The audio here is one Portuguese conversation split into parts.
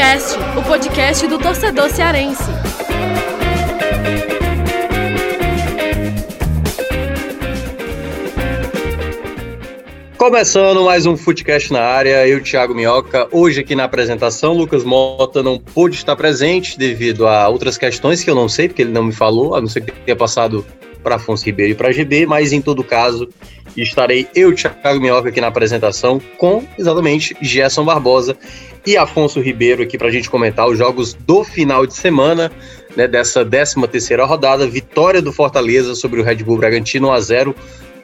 Footcast, o podcast do torcedor cearense. Começando mais um Footcast na área, eu, Thiago Minhoca. Hoje aqui na apresentação, Lucas Mota não pôde estar presente devido a outras questões que eu não sei, porque ele não me falou, a não ser que tenha passado para Afonso Ribeiro e para GB, mas em todo caso, estarei eu, Thiago Minhoca, aqui na apresentação com exatamente Gerson Barbosa e Afonso Ribeiro aqui para a gente comentar os jogos do final de semana, né, dessa 13 terceira rodada, vitória do Fortaleza sobre o Red Bull Bragantino 1 a 0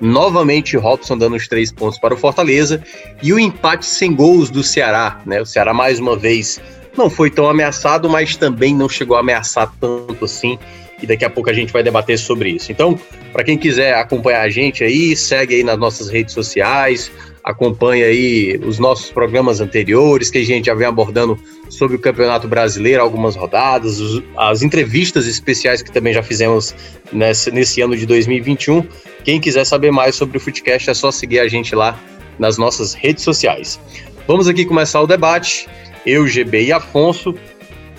novamente Robson dando os três pontos para o Fortaleza e o empate sem gols do Ceará, né? O Ceará mais uma vez não foi tão ameaçado, mas também não chegou a ameaçar tanto assim e daqui a pouco a gente vai debater sobre isso. Então, para quem quiser acompanhar a gente aí, segue aí nas nossas redes sociais, acompanha aí os nossos programas anteriores, que a gente já vem abordando sobre o Campeonato Brasileiro, algumas rodadas, as entrevistas especiais que também já fizemos nesse, nesse ano de 2021. Quem quiser saber mais sobre o Footcast é só seguir a gente lá nas nossas redes sociais. Vamos aqui começar o debate. Eu, GB e Afonso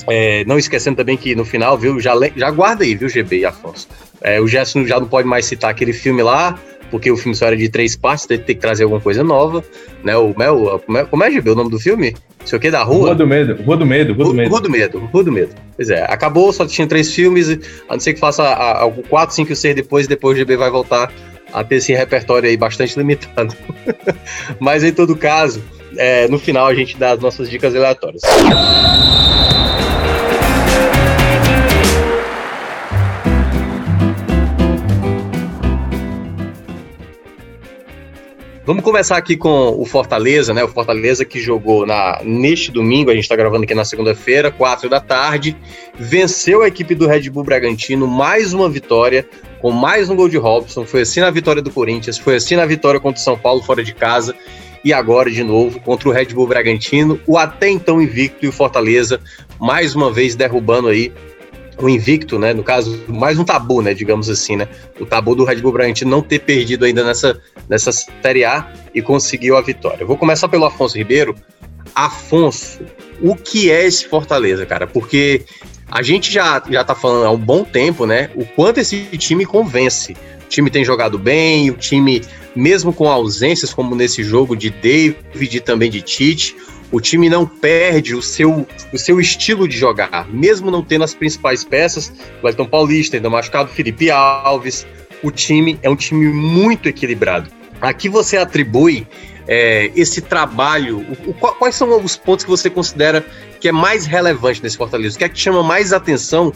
é, não esquecendo também que no final, viu, já, já guarda aí, viu, GB e Afonso. É, o Gerson já não pode mais citar aquele filme lá, porque o filme só era de três partes, tem que trazer alguma coisa nova, né? O Mel, como é, como é GB, o nome do filme? Não sei o que, da rua? Rua do Medo, Rua do Medo, Rua do Medo. Rua do Medo, Rua do Medo. Pois é, acabou, só tinha três filmes, a não ser que faça algo quatro, cinco, seis depois, e depois o GB vai voltar a ter esse repertório aí bastante limitado. Mas em todo caso, é, no final a gente dá as nossas dicas aleatórias. Vamos começar aqui com o Fortaleza, né? O Fortaleza que jogou na, neste domingo, a gente está gravando aqui na segunda-feira, quatro da tarde, venceu a equipe do Red Bull Bragantino, mais uma vitória, com mais um gol de Robson. Foi assim na vitória do Corinthians, foi assim na vitória contra o São Paulo fora de casa, e agora de novo contra o Red Bull Bragantino, o até então invicto e o Fortaleza, mais uma vez derrubando aí o invicto, né? No caso, mais um tabu, né? Digamos assim, né? O tabu do Red Bull Bragantino não ter perdido ainda nessa, nessa Série A e conseguiu a vitória. Eu vou começar pelo Afonso Ribeiro. Afonso, o que é esse Fortaleza, cara? Porque a gente já, já tá falando há um bom tempo, né? O quanto esse time convence. O time tem jogado bem, o time, mesmo com ausências, como nesse jogo de David e também de Tite, o time não perde o seu, o seu estilo de jogar, mesmo não tendo as principais peças, o Elton Paulista ainda machucado, Felipe Alves, o time é um time muito equilibrado. Aqui você atribui é, esse trabalho, o, o, quais são os pontos que você considera que é mais relevante nesse Fortaleza? O que é que chama mais atenção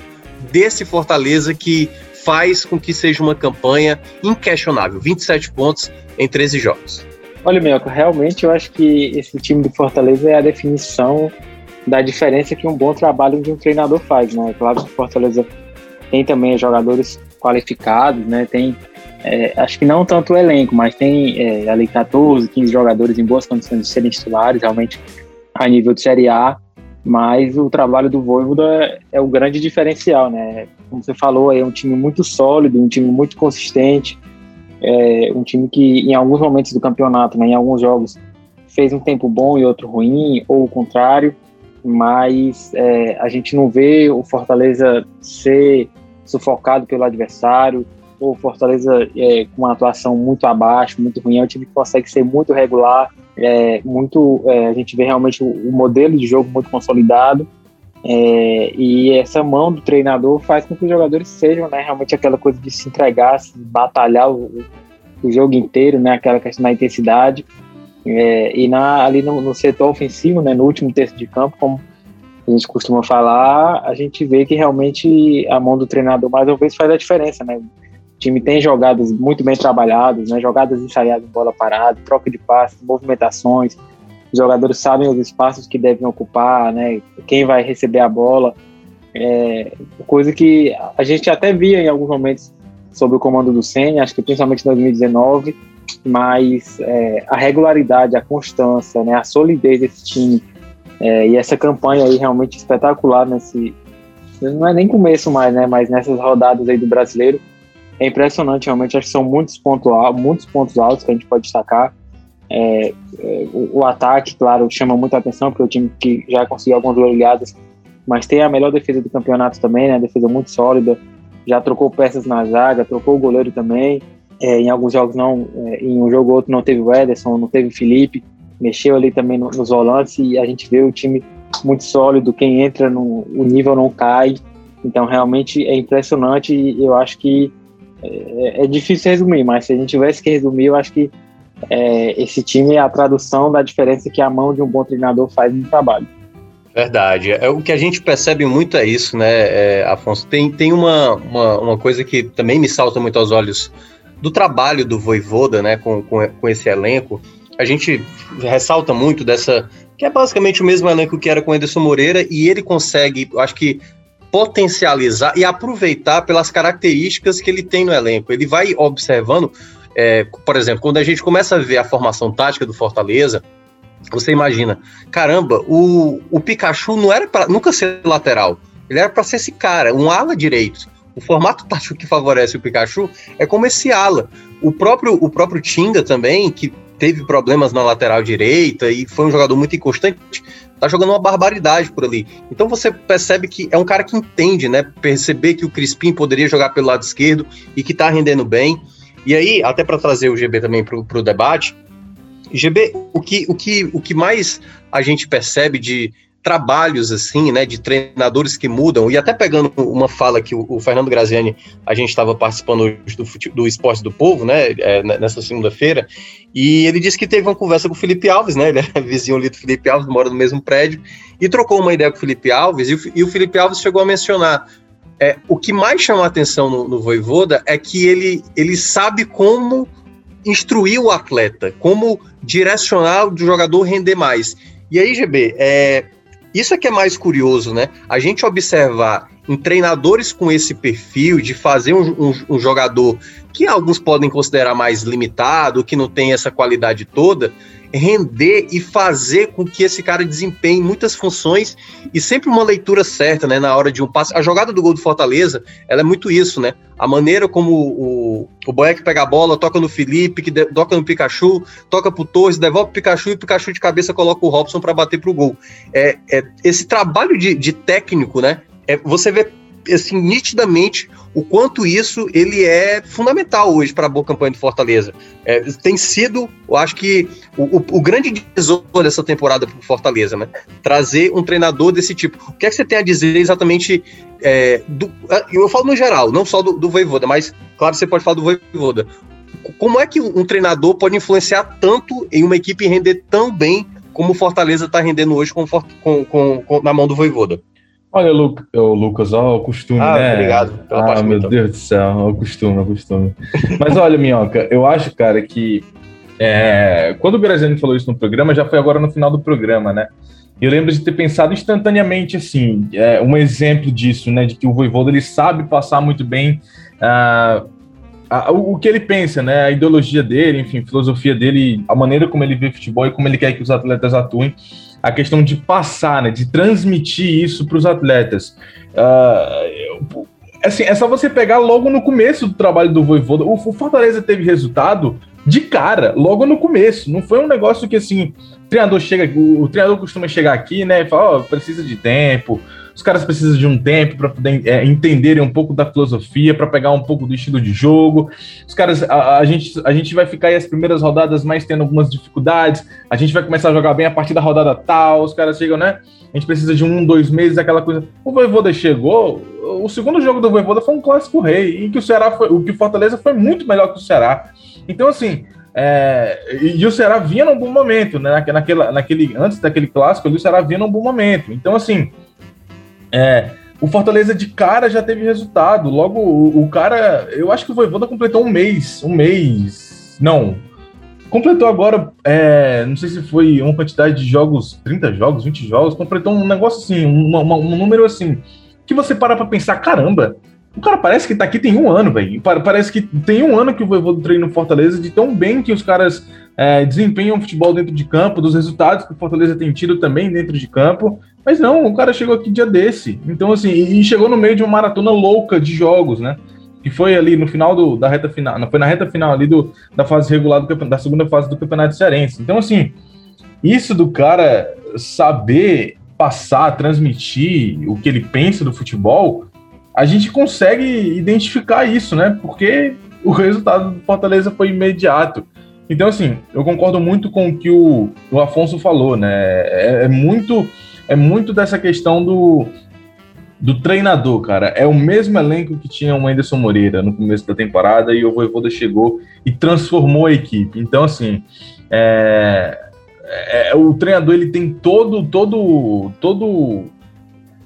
desse Fortaleza que faz com que seja uma campanha inquestionável? 27 pontos em 13 jogos. Olha, Melco, realmente eu acho que esse time do Fortaleza é a definição da diferença que um bom trabalho de um treinador faz, né? Claro que o Fortaleza tem também jogadores qualificados, né? Tem, é, acho que não tanto o elenco, mas tem é, ali 14, 15 jogadores em boas condições de serem titulares, realmente a nível de Série A, mas o trabalho do Voivoda é o grande diferencial, né? Como você falou, é um time muito sólido, um time muito consistente, é um time que em alguns momentos do campeonato, né, em alguns jogos, fez um tempo bom e outro ruim, ou o contrário, mas é, a gente não vê o Fortaleza ser sufocado pelo adversário, ou o Fortaleza é, com uma atuação muito abaixo, muito ruim, é um time que consegue ser muito regular, é, muito, é, a gente vê realmente o, o, modelo de jogo muito consolidado, é, e essa mão do treinador faz com que os jogadores sejam né, realmente aquela coisa de se entregar, se batalhar o, o jogo inteiro, né, aquela questão da intensidade. É, e na, ali no, no, setor ofensivo, né, no último terço de campo, como a gente costuma falar, a gente vê que realmente a mão do treinador mais uma vez faz a diferença. Né? O time tem jogadas muito bem trabalhadas, né, jogadas ensaiadas em bola parada, troca de passes, movimentações os jogadores sabem os espaços que devem ocupar, né? Quem vai receber a bola. É, coisa que a gente até via em alguns momentos sob o comando do Senna, acho que principalmente em 2019, mas é, a regularidade, a constância, né, a solidez desse time é, e essa campanha aí realmente espetacular nesse não é nem começo mais, né, mas nessas rodadas aí do brasileiro é impressionante realmente, acho que são muitos muitos pontos altos que a gente pode destacar É, é, o, o, ataque, claro, chama muita atenção, porque é o time que já conseguiu algumas goleadas, mas tem a melhor defesa do campeonato também, né? Defesa muito sólida. Já trocou peças na zaga, trocou o goleiro também. É, em alguns jogos não, é, em um jogo ou outro não teve o Ederson, não teve o Felipe. Mexeu ali também no, nos volantes e a gente vê o time muito sólido. Quem entra, no, o nível não cai. Então, realmente é impressionante e eu acho que é, é, difícil resumir, mas se a gente tivesse que resumir, eu acho que é, esse time é a tradução da diferença que a mão de um bom treinador faz no trabalho. Verdade. É, o que a gente percebe muito é isso, né, é, Afonso? Tem, tem uma, uma, uma, coisa que também me salta muito aos olhos do trabalho do Voivoda, né, com, com, com esse elenco. A gente ressalta muito dessa. que é basicamente o mesmo elenco que era com o Ederson Moreira, e ele consegue, acho que, potencializar e aproveitar pelas características que ele tem no elenco. Ele vai observando, é, por exemplo, quando a gente começa a ver a formação tática do Fortaleza, você imagina, caramba, o, o Pikachu não era para nunca ser lateral, ele era para ser esse cara, um ala direito. O formato tático que favorece o Pikachu é como esse ala. O próprio, o próprio Tinga também, que teve problemas na lateral direita e foi um jogador muito inconstante, tá jogando uma barbaridade por ali. Então você percebe que é um cara que entende, né? Perceber que o Crispim poderia jogar pelo lado esquerdo e que tá rendendo bem. E aí, até para trazer o GB também para o debate, GB, o que, o, que, o que mais a gente percebe de trabalhos assim, né, de treinadores que mudam, e até pegando uma fala que o, o Fernando Graziani, a gente estava participando do, do Esporte do Povo, né, é, nessa segunda-feira, e ele disse que teve uma conversa com o Felipe Alves, né? Ele é vizinho ali do Felipe Alves, mora no mesmo prédio, e trocou uma ideia com o Felipe Alves, e o, e o Felipe Alves chegou a mencionar. É, o que mais chama a atenção no, no Voivoda é que ele, ele sabe como instruir o atleta, como direcionar o jogador render mais. E aí, GB, é, isso é que é mais curioso, né? A gente observar em treinadores com esse perfil de fazer um, um, um, jogador que alguns podem considerar mais limitado, que não tem essa qualidade toda, render e fazer com que esse cara desempenhe muitas funções e sempre uma leitura certa, né, na hora de um passe. A jogada do gol do Fortaleza, ela é muito isso, né? A maneira como o, o Boeck pega a bola, toca no Felipe, que de, toca no Pikachu, toca pro Torres, devolve o Pikachu e o Pikachu de cabeça coloca o Robson para bater pro gol. É, é esse trabalho de, de técnico, né? É, você vê assim, nitidamente o quanto isso ele é fundamental hoje para a boa campanha do Fortaleza. É, tem sido, eu acho que, o, o, o grande tesouro dessa temporada para o Fortaleza, né? Trazer um treinador desse tipo. O que é que você tem a dizer exatamente é, do, eu falo no geral, não só do, do Voivoda, mas claro você pode falar do Voivoda. Como é que um treinador pode influenciar tanto em uma equipe render tão bem como o Fortaleza está rendendo hoje com, com, com, na mão do Voivoda? Olha, Lu, o Lucas, ó, o costume, ah, né? Obrigado pela Ah, meu. Deus do céu, o costume, o costume. Mas olha, Minhoca, eu acho, cara, que é, quando o Graziani falou isso no programa, já foi agora no final do programa, né? Eu lembro de ter pensado instantaneamente assim, é, um exemplo disso, né? De que o Voivoda ele sabe passar muito bem uh, a, o, o que ele pensa, né? A ideologia dele, enfim, a filosofia dele, a maneira como ele vê futebol e como ele quer que os atletas atuem a questão de passar, né, de transmitir isso para os atletas. Uh, assim, é só você pegar logo no começo do trabalho do Voivoda. O, Fortaleza teve resultado de cara, logo no começo. Não foi um negócio que assim, o treinador chega, o, treinador costuma chegar aqui, né, e fala, ó, oh, precisa de tempo, os caras precisam de um tempo para poder é, entenderem um pouco da filosofia, para pegar um pouco do estilo de jogo. Os caras, a, a, gente, a gente vai ficar aí as primeiras rodadas mais tendo algumas dificuldades. A gente vai começar a jogar bem a partir da rodada tal. Os caras chegam, né? A gente precisa de um, dois meses, aquela coisa. O Voivoda chegou. O segundo jogo do Voivoda foi um clássico rei, em que o Ceará foi, o que o Fortaleza foi muito melhor que o Ceará. Então, assim, é, e, o Ceará vinha num bom momento, né? Naquela, naquele, antes daquele clássico, o Ceará vinha num bom momento. Então, assim, é, o Fortaleza de cara já teve resultado. Logo, o, o cara. Eu acho que o Voivoda completou um mês. Um mês. Não. Completou agora. É, não sei se foi uma quantidade de jogos, 30 jogos, 20 jogos. Completou um negócio assim, um, um número assim. Que você para pra pensar, caramba. O cara parece que tá aqui tem um ano, velho. Parece que tem um ano que o Voivoda treina no Fortaleza, de tão bem que os caras é, desempenham futebol dentro de campo, dos resultados que o Fortaleza tem tido também dentro de campo. Mas não, o cara chegou aqui dia desse. Então, assim, e chegou no meio de uma maratona louca de jogos, né? que foi ali no final do, da reta final, foi na reta final ali do, da fase regular do, da segunda fase do Campeonato Cearense. Então, assim, isso do cara saber passar, transmitir o que ele pensa do futebol, a gente consegue identificar isso, né? Porque o resultado do Fortaleza foi imediato. Então, assim, eu concordo muito com o que o, o Afonso falou, né? É, é, muito, é muito dessa questão do, do treinador, cara. É o mesmo elenco que tinha o Anderson Moreira no começo da temporada e o Voivoda chegou e transformou a equipe. Então, assim, é, é, o treinador ele tem todo, todo, todo.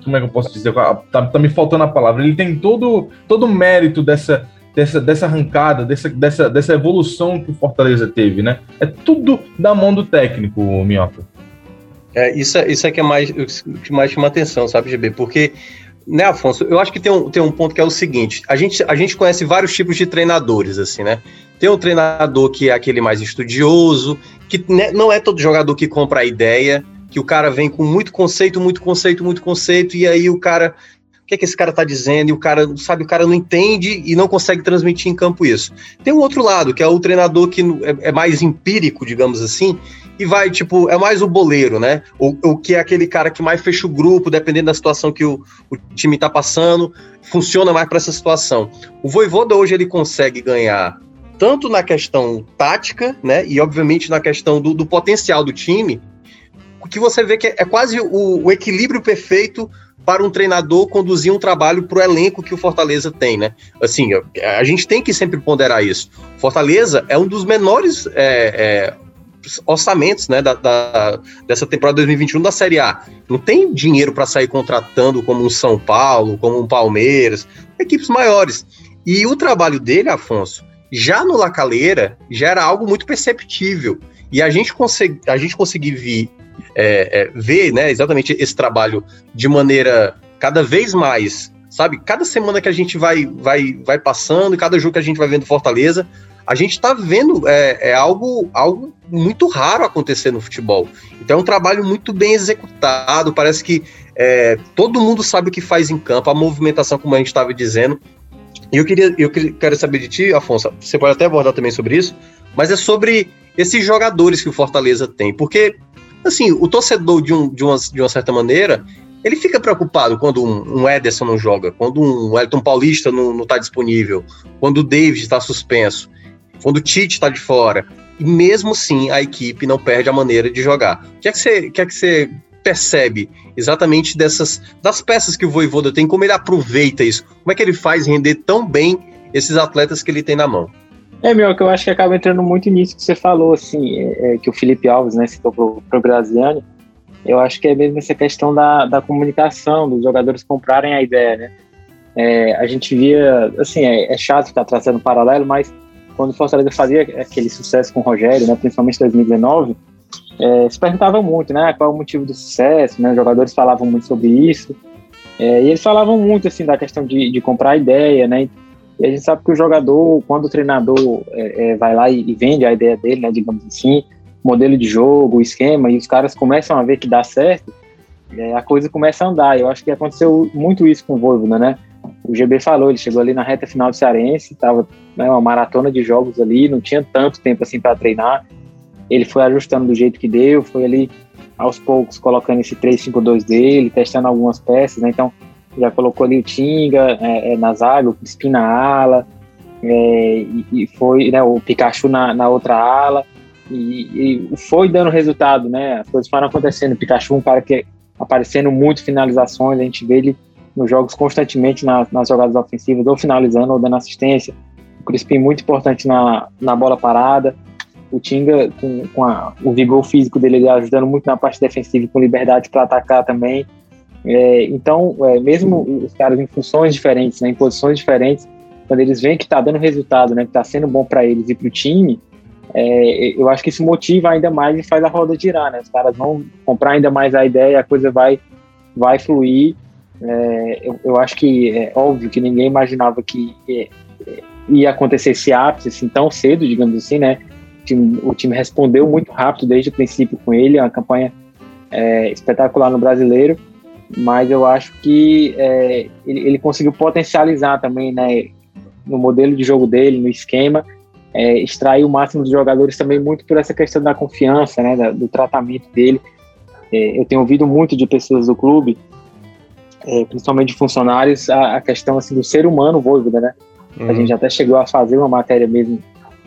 Como é que eu posso dizer? Tá, tá me faltando a palavra. Ele tem todo, todo o mérito dessa, dessa, dessa arrancada, dessa, dessa, dessa evolução que o Fortaleza teve, né? É tudo da mão do técnico, Minhoca. É, isso, é, isso é que é mais, que mais chama atenção, sabe, GB? Porque né, Afonso, eu acho que tem um, tem um ponto que é o seguinte: a gente, a gente conhece vários tipos de treinadores, assim, né? Tem um treinador que é aquele mais estudioso, que né, não é todo jogador que compra a ideia, que o cara vem com muito conceito, muito conceito, muito conceito, e aí o cara. O que, é que esse cara tá dizendo? E o cara, sabe, o cara não entende e não consegue transmitir em campo isso. Tem um outro lado, que é o treinador que é, é mais empírico, digamos assim, e vai, tipo, é mais o boleiro, né? O, o que é aquele cara que mais fecha o grupo, dependendo da situação que o, o time tá passando, funciona mais para essa situação. O Voivoda hoje ele consegue ganhar tanto na questão tática, né? E obviamente na questão do, do potencial do time, que você vê que é, é quase o, o equilíbrio perfeito para um treinador conduzir um trabalho para o elenco que o Fortaleza tem, né? Assim, a gente tem que sempre ponderar isso. Fortaleza é um dos menores é, é, orçamentos né, da, da, dessa temporada 2021 da Série A. Não tem dinheiro para sair contratando como um São Paulo, como um Palmeiras, equipes maiores. E o trabalho dele, Afonso, já no Lacaleira, já era algo muito perceptível. E a gente, consegui, a gente conseguir vir, é, é, ver né, exatamente esse trabalho de maneira cada vez mais, sabe? Cada semana que a gente vai, vai, vai passando, cada jogo que a gente vai vendo Fortaleza, a gente está vendo é, é, algo, algo muito raro acontecer no futebol. Então é um trabalho muito bem executado, parece que é, todo mundo sabe o que faz em campo, a movimentação, como a gente estava dizendo. E eu queria, eu quero saber de ti, Afonso, você pode até abordar também sobre isso, mas é sobre esses jogadores que o Fortaleza tem, porque assim, o torcedor de, um, de, uma, de uma certa maneira, ele fica preocupado quando um, um Ederson não joga, quando um Elton Paulista não está disponível, quando o David está suspenso quando o Tite está de fora. E mesmo assim a equipe não perde a maneira de jogar. O que é que você, que é que você percebe exatamente dessas das peças que o Voivoda tem, como ele aproveita isso? Como é que ele faz render tão bem esses atletas que ele tem na mão? É, meu, que eu acho que acaba entrando muito nisso que você falou, assim, é, é, que o Felipe Alves, né, citou pro, pro Graziani, eu acho que é mesmo essa questão da, da comunicação, dos jogadores comprarem a ideia, né? É, a gente via, assim, é, é chato estar trazendo paralelo, mas quando o Fortaleza fazia aquele sucesso com o Rogério, né, principalmente em 2019, é, se perguntava muito, né, qual é o motivo do sucesso, né, os jogadores falavam muito sobre isso, e eles falavam muito, assim, da questão de, de comprar ideia, né, e a gente sabe que o jogador, quando o treinador é, é vai lá e, e, vende a ideia dele, né, digamos assim, modelo de jogo, esquema, e os caras começam a ver que dá certo, é, a coisa começa a andar. Eu acho que aconteceu muito isso com o Voivoda, né? o GB falou, ele chegou ali na reta final do Cearense, estava né, uma maratona de jogos ali, não tinha tanto tempo assim para treinar. Ele foi ajustando do jeito que deu, foi ali aos poucos colocando esse 3-5-2 dele, testando algumas peças, né? Então já colocou ali o Tinga é, é, na zaga, o Crispim na ala, é, e, foi né, o Pikachu na, na outra ala, e, e, foi dando resultado, né? As coisas foram acontecendo. O Pikachu, um cara que aparecendo muito finalizações, a gente vê ele nos jogos constantemente na, nas jogadas ofensivas, ou finalizando ou dando assistência. O Crispim muito importante na, na bola parada. O Tinga, com, com a, o vigor físico dele, ajudando muito na parte defensiva, com liberdade para atacar também. É, então, é, mesmo os caras em funções diferentes, né, em posições diferentes, quando eles veem que está dando resultado, né, que está sendo bom para eles e para o time, é, eu acho que isso motiva ainda mais e faz a roda girar, né? Os caras vão comprar ainda mais a ideia, a coisa vai, vai fluir é, eu, eu, acho que é óbvio que ninguém imaginava que é, é, ia acontecer esse ápice assim, tão cedo, digamos assim, né? O time, o time, respondeu muito rápido desde o princípio com ele, uma campanha espetacular no brasileiro, mas eu acho que é, ele, ele, conseguiu potencializar também, né? no modelo de jogo dele, no esquema, é, extrair o máximo dos jogadores também muito por essa questão da confiança, né, da, do tratamento dele. É, eu tenho ouvido muito de pessoas do clube, é, principalmente de funcionários, a, a, questão assim do ser humano Voivoda, né? Uhum. A gente até chegou a fazer uma matéria mesmo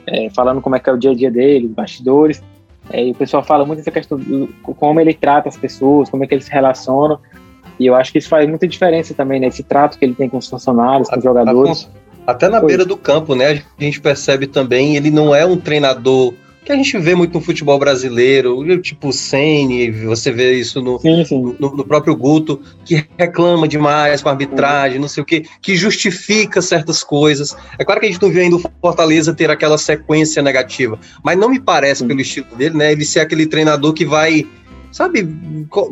é, falando como é que é o dia a dia dele, os bastidores. É, e o pessoal fala muito dessa questão do como ele trata as pessoas, como é que ele se relaciona. E eu acho que isso faz muita diferença também, né? Esse trato que ele tem com os funcionários, com os jogadores. Até na beira do campo, né? A gente percebe também, ele não é um treinador que a gente vê muito no futebol brasileiro, tipo o Sene, você vê isso no, sim, sim. no, no, próprio Guto, que reclama demais com a arbitragem, não sei o que, que justifica certas coisas. É claro que a gente não viu ainda o Fortaleza ter aquela sequência negativa, mas não me parece, pelo estilo dele, né, ele ser aquele treinador que vai, sabe,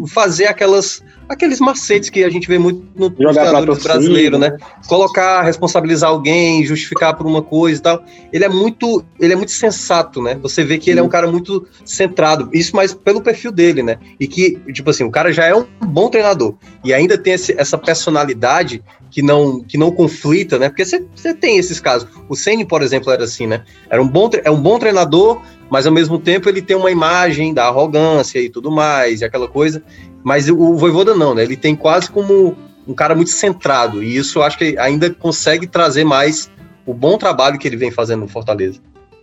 fazer aquelas aqueles macetes que a gente vê muito no treinador brasileiro, né? né? Colocar, responsabilizar alguém, justificar por uma coisa e tal. Ele é muito, ele é muito sensato, né? Você vê que Sim. ele é um cara muito centrado. Isso mais pelo perfil dele, né? E que, tipo assim, o cara já é um bom treinador e ainda tem esse, essa personalidade que não que não conflita, né? Porque você tem esses casos. O Ceni, por exemplo, era assim, né? Era um bom é um bom treinador, mas ao mesmo tempo ele tem uma imagem da arrogância e tudo mais, e aquela coisa. Mas o Voivoda não, né? Ele tem quase como um cara muito centrado. E isso eu acho que ainda consegue trazer mais o bom trabalho que ele vem fazendo no Fortaleza.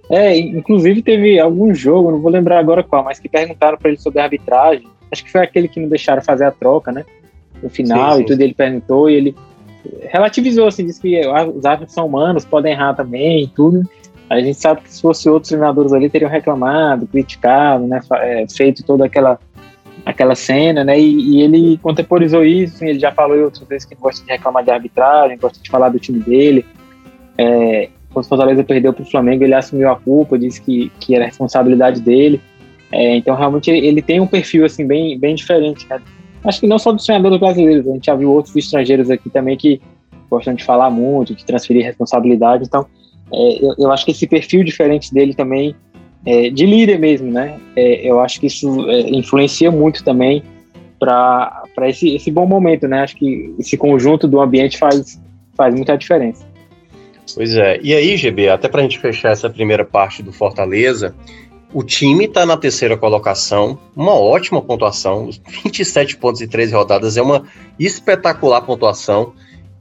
É, inclusive teve algum jogo, não vou lembrar agora qual, mas que perguntaram para ele sobre a arbitragem. Acho que foi aquele que não deixaram fazer a troca, né? No final sim, sim. e tudo, ele perguntou e ele relativizou, assim, disse que os árbitros são humanos, podem errar também e tudo. A gente sabe que se fosse outros treinadores ali, teriam reclamado, criticado, né? É, feito toda aquela aquela cena, né? E, e, ele contemporizou isso, ele já falou outras vezes que gosta de reclamar de arbitragem, gosta de falar do time dele. É, quando o Fortaleza perdeu para o Flamengo, ele assumiu a culpa, disse que, que era responsabilidade dele. É, então, realmente, ele, tem um perfil assim bem, bem diferente. Né? Acho que não só dos treinadores brasileiros, a gente já viu outros estrangeiros aqui também que gostam de falar muito, de transferir responsabilidade. Então, é, eu, eu acho que esse perfil diferente dele também é, de líder mesmo, né? É, eu acho que isso é, influencia muito também para esse, esse bom momento, né? Acho que esse conjunto do ambiente faz, faz muita diferença. Pois é. E aí, GB, até para a gente fechar essa primeira parte do Fortaleza, o time está na terceira colocação, uma ótima pontuação, 27 pontos e 13 rodadas, é uma espetacular pontuação.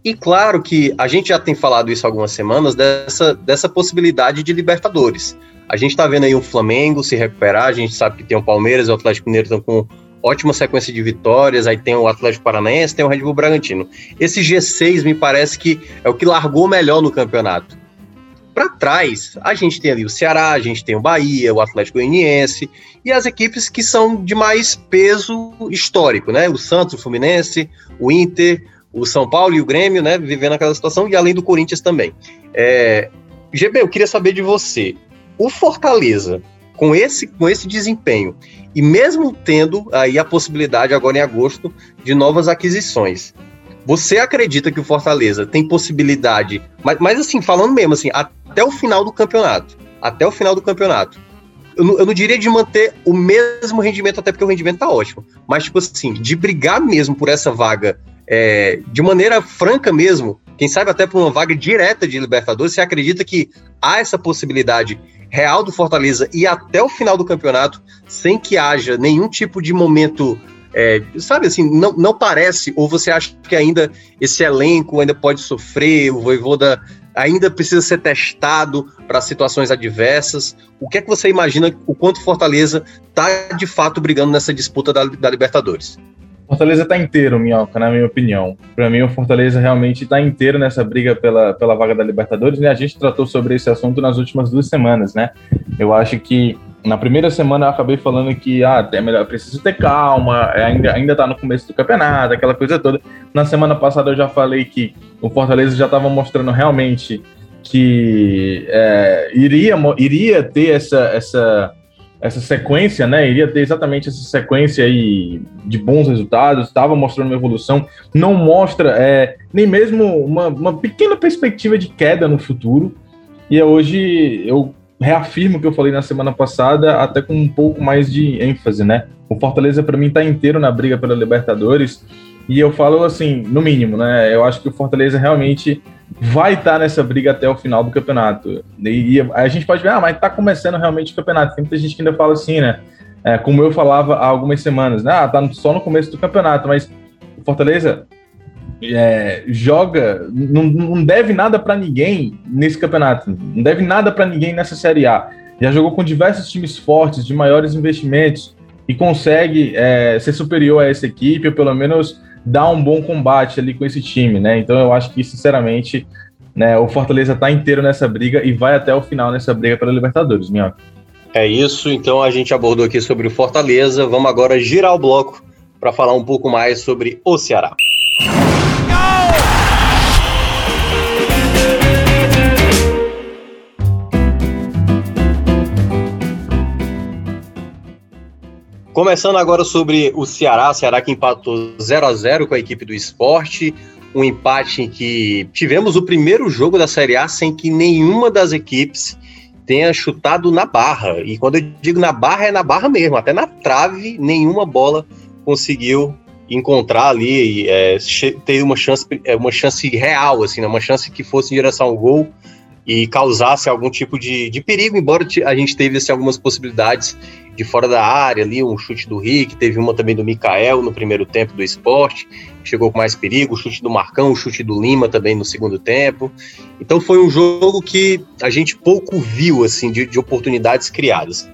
E claro que a gente já tem falado isso algumas semanas dessa, dessa possibilidade de Libertadores. A gente está vendo aí o Flamengo se recuperar, a gente sabe que tem o Palmeiras o Atlético Mineiro estão com ótima sequência de vitórias, aí tem o Atlético Paranaense, tem o Red Bull Bragantino. Esse G6 me parece que é o que largou melhor no campeonato. Para trás, a gente tem ali o Ceará, a gente tem o Bahia, o Atlético Goianiense e as equipes que são de mais peso histórico, né? O Santos, o Fluminense, o Inter, o São Paulo e o Grêmio, né? Vivendo aquela situação e além do Corinthians também. É... GB, eu queria saber de você o Fortaleza, com esse, com esse desempenho, e mesmo tendo aí a possibilidade agora em agosto de novas aquisições, você acredita que o Fortaleza tem possibilidade, mas, mas assim, falando mesmo assim, até o final do campeonato, até o final do campeonato, eu não, eu não, diria de manter o mesmo rendimento, até porque o rendimento tá ótimo, mas tipo assim, de brigar mesmo por essa vaga é, de maneira franca mesmo, quem sabe até por uma vaga direta de Libertadores, você acredita que há essa possibilidade real do Fortaleza e até o final do campeonato, sem que haja nenhum tipo de momento. É, sabe assim, não, não parece, ou você acha que ainda esse elenco ainda pode sofrer, o Voivoda ainda precisa ser testado para situações adversas. O que é que você imagina o quanto Fortaleza está de fato brigando nessa disputa da, da Libertadores? Fortaleza está inteiro, Minhoca, na minha opinião. Para mim, o Fortaleza realmente está inteiro nessa briga pela, pela vaga da Libertadores, né? A gente tratou sobre esse assunto nas últimas duas semanas, né? Eu acho que na primeira semana eu acabei falando que ah, é melhor, preciso ter calma, é, ainda, ainda tá no começo do campeonato, aquela coisa toda. Na semana passada eu já falei que o Fortaleza já estava mostrando realmente que é, iria, iria ter essa, essa essa sequência, né? Iria ter exatamente essa sequência aí de bons resultados, estava mostrando uma evolução, não mostra é, nem mesmo uma, uma pequena perspectiva de queda no futuro. E hoje eu reafirmo o que eu falei na semana passada, até com um pouco mais de ênfase, né? O Fortaleza, para mim, está inteiro na briga pela Libertadores. E eu falo assim, no mínimo, né? Eu acho que o Fortaleza realmente vai estar tá nessa briga até o final do campeonato. E, a gente pode ver, ah, mas está começando realmente o campeonato. Tem muita gente que ainda fala assim, né? É, como eu falava há algumas semanas, né? Ah, tá só no começo do campeonato, mas o Fortaleza é, joga, não, não deve nada para ninguém nesse campeonato, não deve nada para ninguém nessa Série A. Já jogou com diversos times fortes, de maiores investimentos, e consegue é, ser superior a essa equipe, ou pelo menos dar um bom combate ali com esse time, né? Então eu acho que, sinceramente, né, o Fortaleza está inteiro nessa briga e vai até o final nessa briga pela Libertadores, Minhoca. É isso, então a gente abordou aqui sobre o Fortaleza. Vamos agora girar o bloco para falar um pouco mais sobre o Ceará. Começando agora sobre o Ceará, Ceará que empatou 0 a 0 com a equipe do esporte, um empate em que tivemos o primeiro jogo da Série A sem que nenhuma das equipes tenha chutado na barra. E quando eu digo na barra, é na barra mesmo, até na trave, nenhuma bola conseguiu encontrar ali, é, ter uma chance, é, uma chance real, assim, né? uma chance que fosse em direção ao gol e causasse algum tipo de, de perigo, embora a gente teve assim, algumas possibilidades de fora da área ali, um chute do Rick, teve uma também do Mikael no primeiro tempo do esporte, chegou com mais perigo, o chute do Marcão, o chute do Lima também no segundo tempo. Então foi um jogo que a gente pouco viu assim de, de oportunidades criadas.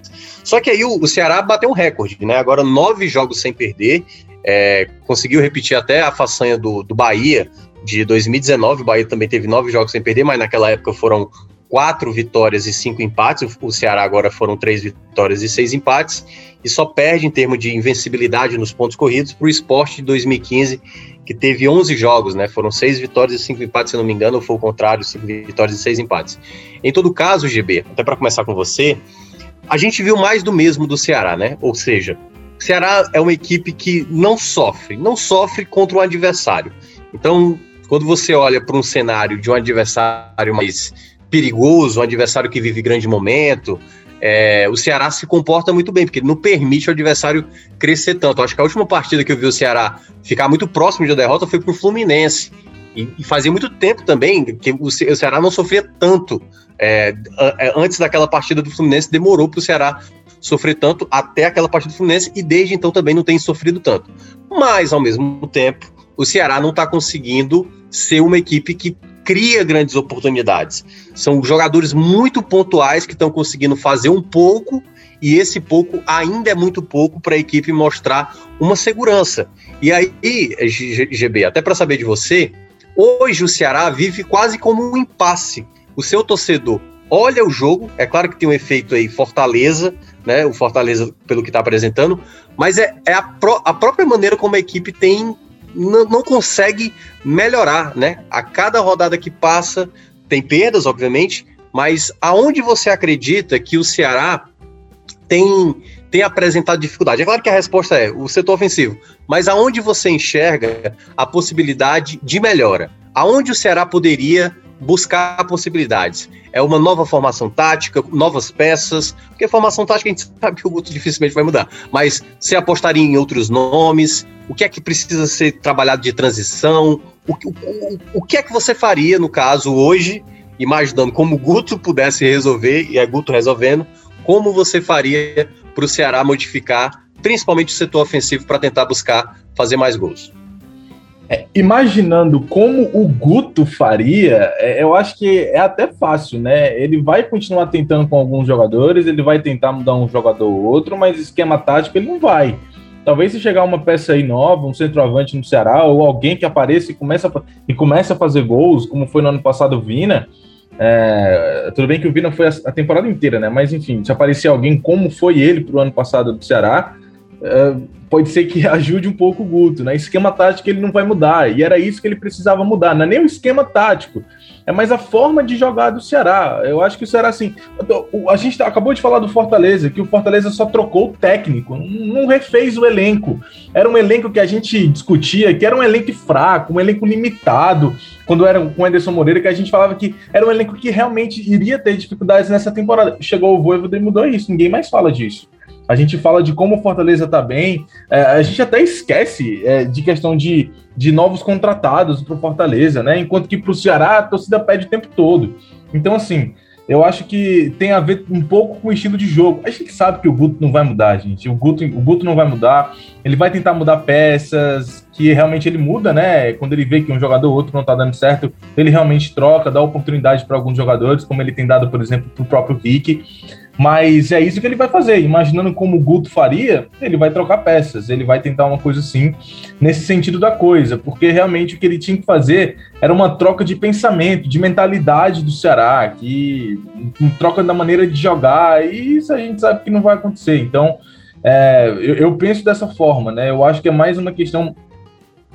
Só que aí o, o, Ceará bateu um recorde, né? Agora nove jogos sem perder, é, conseguiu repetir até a façanha do, do Bahia de 2019. O Bahia também teve nove jogos sem perder, mas naquela época foram quatro vitórias e cinco empates. O Ceará agora foram três vitórias e seis empates. E só perde em termos de invencibilidade nos pontos corridos para o esporte de 2015, que teve 11 jogos, né? Foram seis vitórias e cinco empates, se não me engano, ou foi o contrário, cinco vitórias e seis empates. Em todo caso, GB, até para começar com você, a gente viu mais do mesmo do Ceará, né? Ou seja, o Ceará é uma equipe que não sofre, não sofre contra o adversário. Então, quando você olha para um cenário de um adversário mais perigoso, um adversário que vive grande momento. É, o Ceará se comporta muito bem, porque ele não permite o adversário crescer tanto. Acho que a última partida que eu vi o Ceará ficar muito próximo de derrota foi para o Fluminense. E, e, fazia muito tempo também que o Ceará não sofria tanto. É, é antes daquela partida do Fluminense, demorou para o Ceará sofrer tanto até aquela partida do Fluminense e desde então também não tem sofrido tanto. Mas, ao mesmo tempo, o Ceará não está conseguindo ser uma equipe que cria grandes oportunidades. São jogadores muito pontuais que estão conseguindo fazer um pouco e esse pouco ainda é muito pouco para a equipe mostrar uma segurança. E aí, GB, até para saber de você, hoje o Ceará vive quase como um impasse. O seu torcedor olha o jogo, é claro que tem um efeito aí Fortaleza, né? O Fortaleza pelo que está apresentando, mas é, é a, pró a própria maneira como a equipe tem não, consegue melhorar, né? A cada rodada que passa, tem perdas, obviamente, mas aonde você acredita que o Ceará tem, tem apresentado dificuldade? É claro que a resposta é o setor ofensivo, mas aonde você enxerga a possibilidade de melhora? Aonde o Ceará poderia buscar possibilidades. É uma nova formação tática, novas peças, porque formação tática a gente sabe que o Guto dificilmente vai mudar, mas você apostaria em outros nomes, o que é que precisa ser trabalhado de transição, o, o, o que é que você faria, no caso, hoje, imaginando como o Guto pudesse resolver, e é Guto resolvendo, como você faria para o Ceará modificar, principalmente o setor ofensivo, para tentar buscar fazer mais gols? É, imaginando como o Guto faria, é, eu acho que é até fácil, né? Ele vai continuar tentando com alguns jogadores, ele vai tentar mudar um jogador ou outro, mas esquema tático ele não vai. Talvez se chegar uma peça aí nova, um centroavante no Ceará, ou alguém que apareça e começa a, e começa a fazer gols, como foi no ano passado o Vina. É, tudo bem que o Vina foi a, a, temporada inteira, né? Mas enfim, se aparecer alguém como foi ele pro ano passado do Ceará, é, pode ser que ajude um pouco o Guto, né? Esquema tático ele não vai mudar, e era isso que ele precisava mudar. Não é nem o esquema tático, é mais a forma de jogar do Ceará. Eu acho que o Ceará, assim. A gente acabou de falar do Fortaleza, que o Fortaleza só trocou o técnico, não refez o elenco. Era um elenco que a gente discutia que era um elenco fraco, um elenco limitado, quando era com o Anderson Moreira, que a gente falava que era um elenco que realmente iria ter dificuldades nessa temporada. Chegou o Voivoda e mudou isso, ninguém mais fala disso. A gente fala de como o Fortaleza está bem, é, a gente até esquece é, de questão de, de novos contratados para o Fortaleza, né? Enquanto que para o Ceará a torcida pede o tempo todo. Então, assim, eu acho que tem a ver um pouco com o estilo de jogo. A gente sabe que o Guto não vai mudar, gente. O Guto, o Guto não vai mudar. Ele vai tentar mudar peças, que realmente ele muda, né? Quando ele vê que um jogador ou outro não tá dando certo, ele realmente troca, dá oportunidade para alguns jogadores, como ele tem dado, por exemplo, para o próprio Rick. Mas é isso que ele vai fazer. Imaginando como o Guto faria, ele vai trocar peças, ele vai tentar uma coisa assim, nesse sentido da coisa, porque realmente o que ele tinha que fazer era uma troca de pensamento, de mentalidade do Ceará, que troca da maneira de jogar, e isso a gente sabe que não vai acontecer. Então, é, eu, eu penso dessa forma, né? Eu acho que é mais uma questão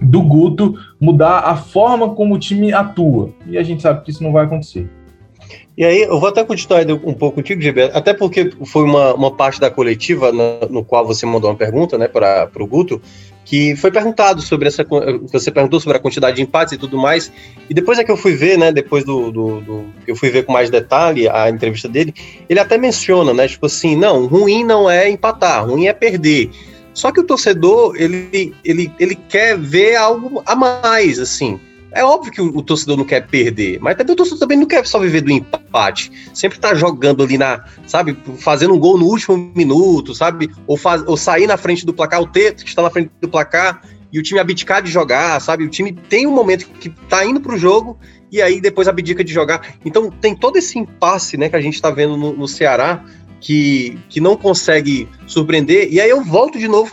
do Guto mudar a forma como o time atua, e a gente sabe que isso não vai acontecer. E aí, eu vou até continuar um pouco contigo, Gilberto, até porque foi uma, uma parte da coletiva no, no qual você mandou uma pergunta, né, para o Guto, que foi perguntado sobre essa. Você perguntou sobre a quantidade de empates e tudo mais. E depois é que eu fui ver, né? Depois do, do, do, Eu fui ver com mais detalhe a entrevista dele. Ele até menciona, né? Tipo assim, não, ruim não é empatar, ruim é perder. Só que o torcedor, ele, ele, ele quer ver algo a mais, assim. É óbvio que o, o, torcedor não quer perder, mas também o torcedor também não quer só viver do empate. Sempre tá jogando ali na, sabe, fazendo um gol no último minuto, sabe? Ou, faz, ou sair na frente do placar, o Teto que está na frente do placar e o time abdicar de jogar, sabe? O time tem um momento que tá indo pro jogo e aí depois abdica de jogar. Então tem todo esse impasse, né, que a gente tá vendo no, no Ceará, que, que não consegue surpreender. E aí eu volto de novo,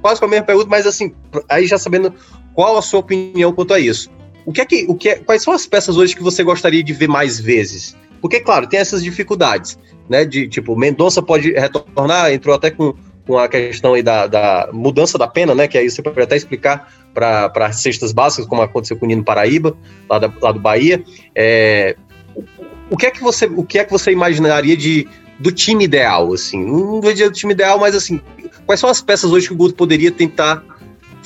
quase com a mesma pergunta, mas assim, aí já sabendo qual a sua opinião quanto a isso. O que é que, o que é, quais são as peças hoje que você gostaria de ver mais vezes? Porque, claro, tem essas dificuldades, né? De tipo, Mendonça pode retornar, entrou até com, com a questão aí da, da mudança da pena, né? Que aí você pode até explicar para cestas básicas, como aconteceu com o Nino Paraíba, lá, da, lá do Bahia. É, o, que é que você, o que é que você imaginaria de, do time ideal, assim? Não vou dizer do time ideal, mas assim, quais são as peças hoje que o Guto poderia tentar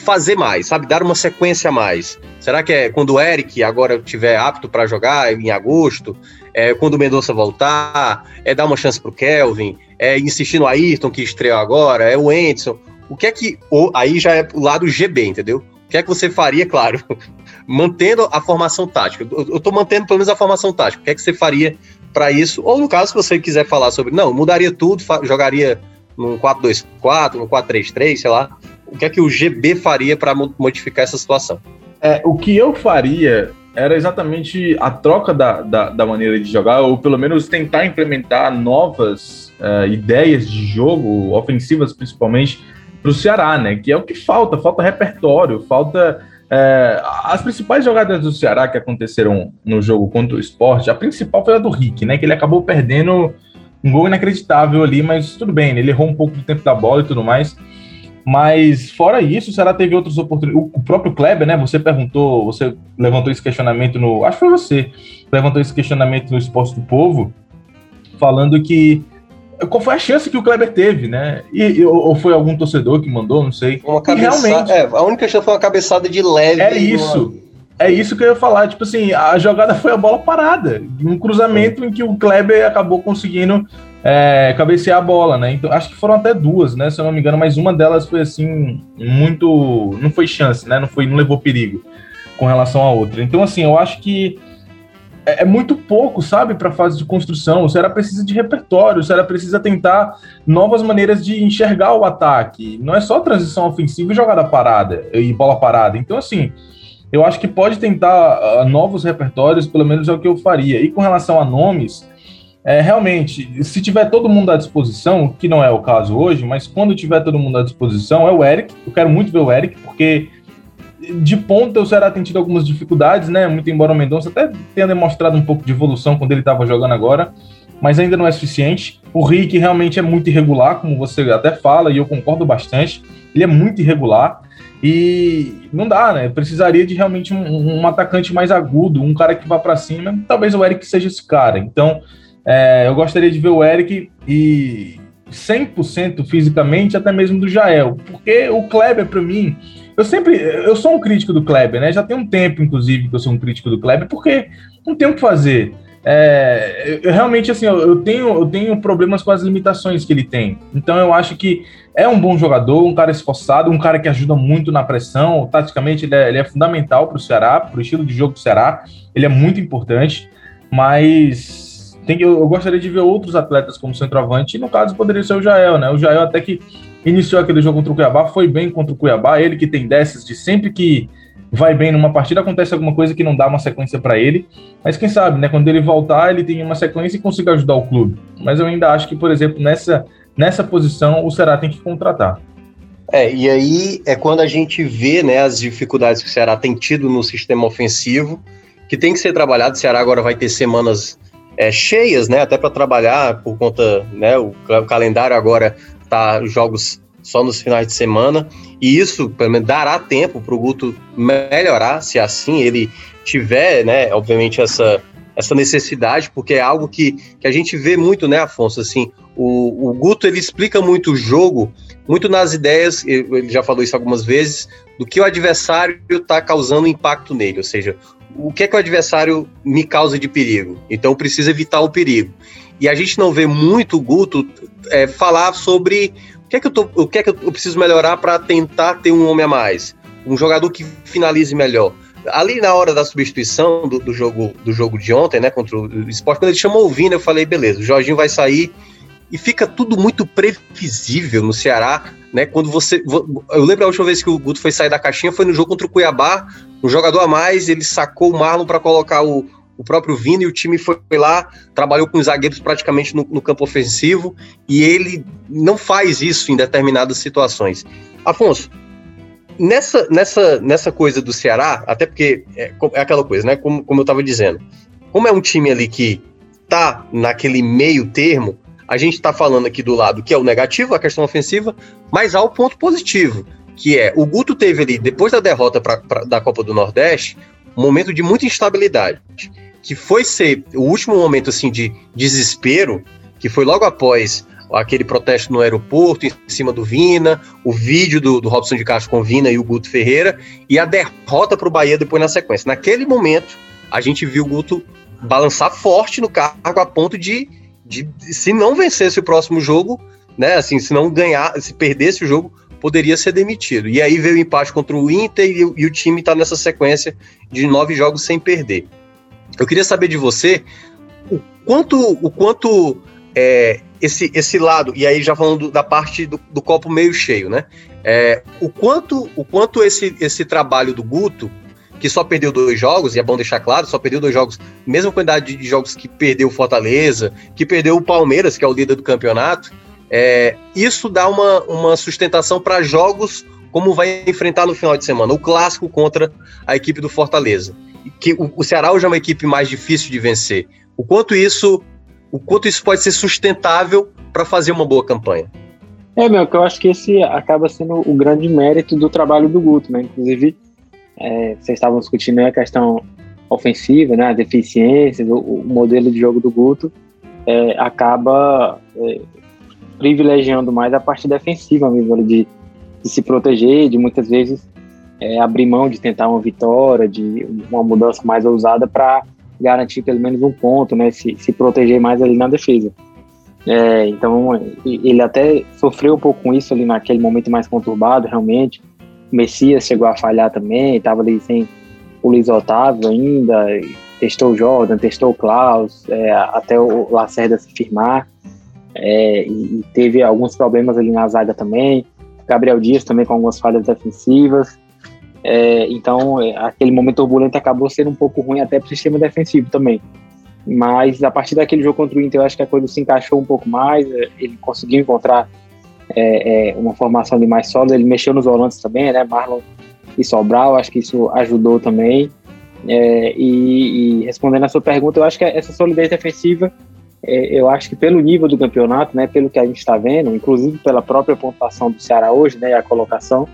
fazer mais, sabe? Dar uma sequência a mais. Será que é quando o Eric agora estiver apto para jogar em agosto? É quando o Mendonça voltar? É dar uma chance para o Kelvin? É insistir no Ayrton, que estreou agora? É o Enderson? O que é que. Ou, aí já é o lado GB, entendeu? O que é que você faria, claro, mantendo a formação tática? Eu estou mantendo pelo menos a formação tática. O que é que você faria para isso? Ou no caso, se você quiser falar sobre. Não, mudaria tudo, jogaria num 4-2-4, num 4-3-3, sei lá o que é que o GB faria para modificar essa situação? É, o que eu faria era exatamente a troca da, da, da, maneira de jogar, ou pelo menos tentar implementar novas uh, ideias de jogo, ofensivas principalmente, para o Ceará, né? Que é o que falta, falta repertório, falta. É, as principais jogadas do Ceará que aconteceram no jogo contra o esporte, a principal foi a do Rick, né? Que ele acabou perdendo um gol inacreditável ali, mas tudo bem, ele errou um pouco do tempo da bola e tudo mais. Mas fora isso, o Ceará teve outras oportunidades. O próprio Kleber, né? Você perguntou, você levantou esse questionamento no. Acho que foi você. Levantou esse questionamento no Esporte do Povo, falando que. Qual foi a chance que o Kleber teve, né? E, ou foi algum torcedor que mandou, não sei. Uma cabeçada, realmente. É, a única chance foi uma cabeçada de leve. É isso. É isso que eu ia falar. Tipo assim, a jogada foi a bola parada. Um cruzamento em que o Kleber acabou conseguindo é, cabecear a bola, né? Então, acho que foram até duas, né? Se eu não me engano, mas uma delas foi assim, muito. Não foi chance, né? Não, foi, não levou perigo com relação à outra. Então, assim, eu acho que é, é muito pouco, sabe, para a fase de construção. O Ceará precisa de repertório, o Ceará precisa tentar novas maneiras de enxergar o ataque. Não é só transição ofensiva e jogada parada e bola parada. Então, assim, eu acho que pode tentar uh, novos repertórios, pelo menos é o que eu faria. E com relação a nomes, é, realmente, se tiver todo mundo à disposição, que não é o caso hoje, mas quando tiver todo mundo à disposição, é o Eric. Eu quero muito ver o Eric, porque de ponta o Ceará tem tido algumas dificuldades, né? Muito embora o Mendonça até tenha demonstrado um pouco de evolução quando ele estava jogando agora, mas ainda não é suficiente. O Rick realmente é muito irregular, como você até fala, e eu concordo bastante. Ele é muito irregular e não dá, né? Precisaria de realmente um, um atacante mais agudo, um cara que vá para cima. Talvez o Eric seja esse cara. Então, é, eu gostaria de ver o Eric e 100% fisicamente, até mesmo do Jael, porque o Kleber, para mim, eu sempre, eu sou um crítico do Kleber, né? Já tem um tempo, inclusive, que eu sou um crítico do Kleber, porque não tem o que fazer. É, eu, realmente, assim, eu, eu, tenho, eu tenho problemas com as limitações que ele tem. Então, eu acho que é um bom jogador, um cara esforçado, um cara que ajuda muito na pressão. Taticamente, ele é, ele é fundamental para o Ceará, para o estilo de jogo do Ceará. Ele é muito importante, mas tem, eu, eu gostaria de ver outros atletas como centroavante. E no caso, poderia ser o Jael, né? O Jael, até que iniciou aquele jogo contra o Cuiabá, foi bem contra o Cuiabá. Ele que tem dessas de sempre que vai bem numa partida, acontece alguma coisa que não dá uma sequência para ele. Mas quem sabe, né? Quando ele voltar, ele tem uma sequência e consiga ajudar o clube. Mas eu ainda acho que, por exemplo, nessa, nessa posição, o Ceará tem que contratar. É, e aí é quando a gente vê né, as dificuldades que o Ceará tem tido no sistema ofensivo, que tem que ser trabalhado. O Ceará agora vai ter semanas é, cheias, né? Até para trabalhar por conta, né? O, calendário agora tá jogos só nos finais de semana. E isso, dará tempo para o Guto melhorar, se assim ele tiver, né, obviamente, essa, essa necessidade, porque é algo que, que a gente vê muito, né, Afonso? Assim, o, o Guto ele explica muito o jogo, muito nas ideias, ele já falou isso algumas vezes, do que o adversário está causando impacto nele, ou seja, o que é que o adversário me causa de perigo. Então precisa evitar o perigo. E a gente não vê muito o Guto é, falar sobre que é que eu, tô, o que é que eu preciso melhorar para tentar ter um homem a mais? Um jogador que finalize melhor. Ali na hora da substituição do, do jogo do jogo de ontem, né, contra o Sport, quando ele chamou o Vina, eu falei, beleza, o Jorginho vai sair e fica tudo muito previsível no Ceará, né? Quando você. Eu lembro a última vez que o Guto foi sair da caixinha foi no jogo contra o Cuiabá, um jogador a mais, ele sacou o Marlon para colocar o, o próprio Vini, o time foi lá, trabalhou com os zagueiros praticamente no, no, campo ofensivo, e ele não faz isso em determinadas situações. Afonso, nessa, nessa, nessa coisa do Ceará, até porque é, é aquela coisa, né? Como, como eu estava dizendo, como é um time ali que tá naquele meio termo, a gente está falando aqui do lado que é o negativo, a questão ofensiva, mas há o ponto positivo, que é o Guto teve ali, depois da derrota pra, pra, da Copa do Nordeste, um momento de muita instabilidade que foi ser o último momento assim de desespero, que foi logo após aquele protesto no aeroporto em cima do Vina, o vídeo do, do Robson de Castro com Vina e o Guto Ferreira, e a derrota para o Bahia depois na sequência. Naquele momento, a gente viu o Guto balançar forte no cargo a ponto de, de se não vencesse o próximo jogo, né, assim, se não ganhar, se perdesse o jogo, poderia ser demitido. E aí veio o empate contra o Inter e, e o time está nessa sequência de nove jogos sem perder. Eu queria saber de você o quanto, o quanto é, esse, esse lado, e aí já falando da parte do, do copo meio cheio, né? É, o quanto, o quanto esse, esse trabalho do Guto, que só perdeu dois jogos, e é bom deixar claro, só perdeu dois jogos, mesma quantidade de jogos que perdeu o Fortaleza, que perdeu o Palmeiras, que é o líder do campeonato, é, isso dá uma, uma sustentação para jogos como vai enfrentar no final de semana, o clássico contra a equipe do Fortaleza que o, o Ceará hoje é uma equipe mais difícil de vencer. O quanto isso, o quanto isso pode ser sustentável para fazer uma boa campanha? É, meu, que eu acho que esse acaba sendo o grande mérito do trabalho do Guto, né? Inclusive, é, vocês estavam discutindo a questão ofensiva, né? A deficiência, o, modelo de jogo do Guto é, acaba é, privilegiando mais a parte defensiva mesmo, de, de se proteger, de muitas vezes é, abrir mão de tentar uma vitória, de uma mudança mais ousada para garantir pelo menos um ponto, né? Se, se proteger mais ali na defesa. É, então ele até sofreu um pouco com isso ali naquele momento mais conturbado, realmente. O Messias chegou a falhar também, estava ali sem o Luiz Otávio ainda, testou o Jordan, testou o Klaus, é, até o Lacerda se firmar. É, e teve alguns problemas ali na zaga também. Gabriel Dias também com algumas falhas defensivas. É, então, é, aquele momento turbulento acabou sendo um pouco ruim até para o sistema defensivo também. Mas a partir daquele jogo contra o Inter, eu acho que a coisa se encaixou um pouco mais. É, ele conseguiu encontrar é, é, uma formação ali mais sólida. Ele mexeu nos volantes também, né? Marlon e Sobral, acho que isso ajudou também. É, e, e, respondendo a sua pergunta, eu acho que essa solidez defensiva, eu acho que pelo nível do campeonato, né, pelo que a gente está vendo, inclusive pela própria pontuação do Ceará hoje, né, a colocação,